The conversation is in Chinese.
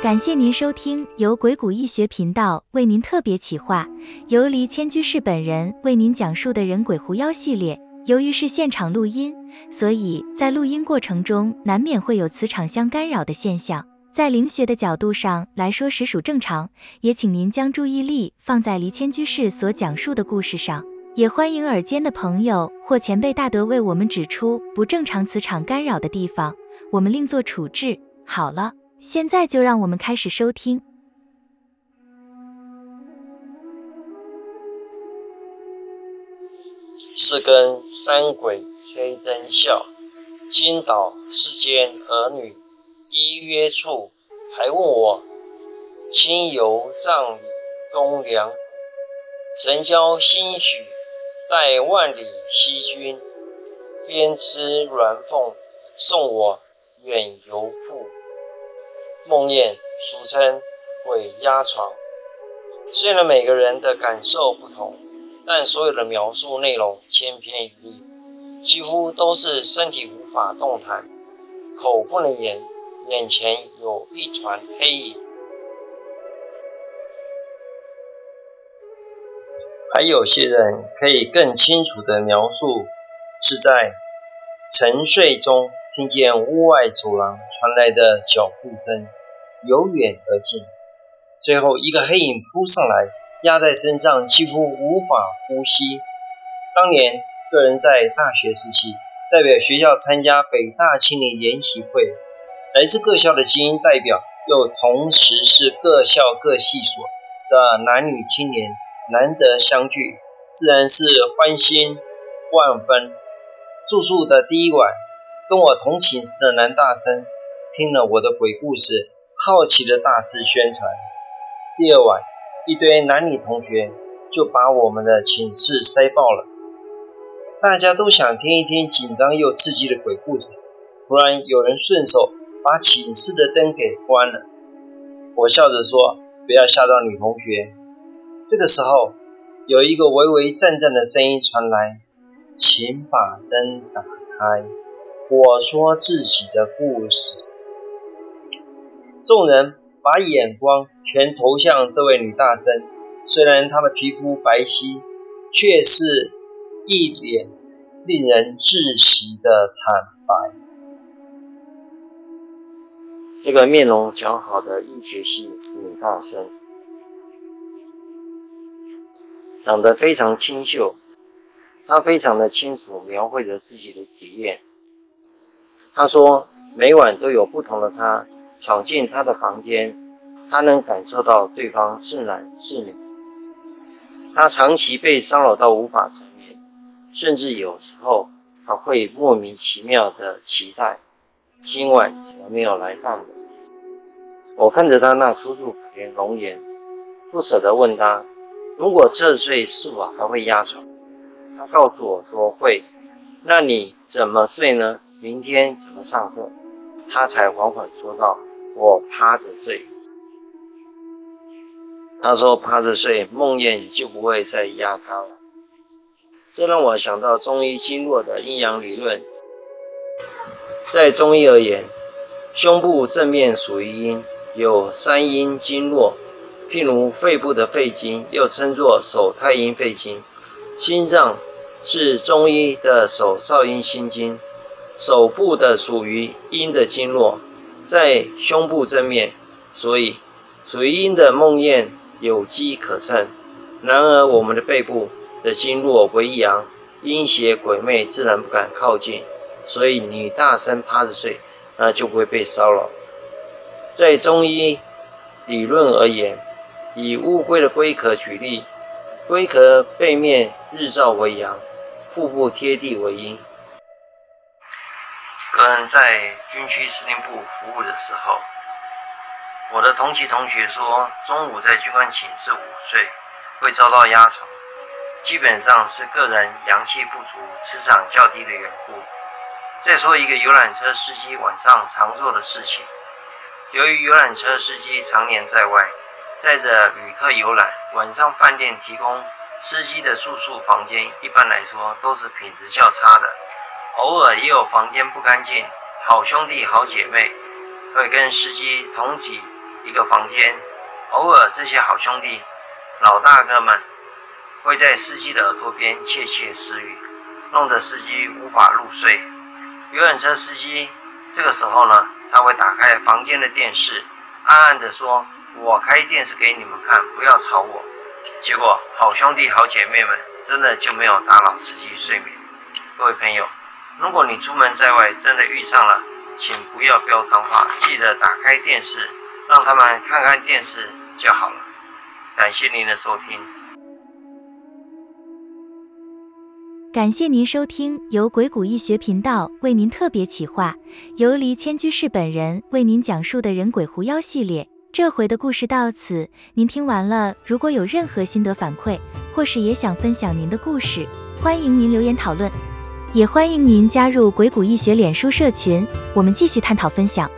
感谢您收听由鬼谷易学频道为您特别企划，由黎千居士本人为您讲述的人鬼狐妖系列。由于是现场录音，所以在录音过程中难免会有磁场相干扰的现象，在灵学的角度上来说实属正常。也请您将注意力放在黎千居士所讲述的故事上，也欢迎耳尖的朋友或前辈大德为我们指出不正常磁场干扰的地方，我们另做处置。好了。现在就让我们开始收听。是跟三鬼吹灯笑，惊倒世间儿女依约处，还问我亲游葬礼东凉，神交心许待万里西君，编织鸾凤送我远游。梦魇俗称鬼压床，虽然每个人的感受不同，但所有的描述内容千篇一律，几乎都是身体无法动弹，口不能言，眼前有一团黑影。还有些人可以更清楚地描述，是在沉睡中听见屋外走廊传来的脚步声。由远而近，最后一个黑影扑上来，压在身上，几乎无法呼吸。当年个人在大学时期代表学校参加北大青年研习会，来自各校的精英代表，又同时是各校各系所的男女青年，难得相聚，自然是欢欣万分。住宿的第一晚，跟我同寝室的男大生听了我的鬼故事。好奇的大肆宣传。第二晚，一堆男女同学就把我们的寝室塞爆了。大家都想听一听紧张又刺激的鬼故事。突然，有人顺手把寝室的灯给关了。我笑着说：“不要吓到女同学。”这个时候，有一个微微颤颤的声音传来：“请把灯打开，我说自己的故事。”众人把眼光全投向这位女大生，虽然她的皮肤白皙，却是一脸令人窒息的惨白。这个面容姣好的医学系女大生，长得非常清秀，她非常的清楚描绘着自己的体验。她说，每晚都有不同的她。闯进他的房间，他能感受到对方是男是女。他长期被骚扰到无法成眠，甚至有时候还会莫名其妙的期待今晚怎么没有来饭。我看着他那楚楚可怜容颜，不舍得问他：如果侧睡是否还会压床？他告诉我说会。那你怎么睡呢？明天怎么上课？他才缓缓说道。我趴着睡，他说趴着睡，梦魇就不会再压他了。这让我想到中医经络的阴阳理论。在中医而言，胸部正面属于阴，有三阴经络，譬如肺部的肺经，又称作手太阴肺经；心脏是中医的手少阴心经，手部的属于阴的经络。在胸部正面，所以属于阴的梦魇有机可乘。然而我们的背部的经络为阳，阴邪鬼魅自然不敢靠近，所以你大声趴着睡，那就不会被骚扰。在中医理论而言，以乌龟的龟壳举例，龟壳背面日照为阳，腹部贴地为阴。个人在军区司令部服务的时候，我的同期同学说，中午在军官寝室午睡会遭到压床，基本上是个人阳气不足、磁场较低的缘故。再说一个游览车司机晚上常做的事情，由于游览车司机常年在外，载着旅客游览，晚上饭店提供司机的住宿房间，一般来说都是品质较差的。偶尔也有房间不干净，好兄弟好姐妹会跟司机同挤一个房间，偶尔这些好兄弟、老大哥们会在司机的耳朵边窃窃私语，弄得司机无法入睡。游览车司机这个时候呢，他会打开房间的电视，暗暗地说：“我开电视给你们看，不要吵我。”结果好兄弟、好姐妹们真的就没有打扰司机睡眠。各位朋友，如果你出门在外真的遇上了，请不要飙脏话，记得打开电视，让他们看看电视就好了。感谢您的收听。感谢您收听由鬼谷易学频道为您特别企划，由黎千居士本人为您讲述的人鬼狐妖系列。这回的故事到此，您听完了。如果有任何心得反馈，或是也想分享您的故事，欢迎您留言讨论。也欢迎您加入鬼谷易学脸书社群，我们继续探讨分享。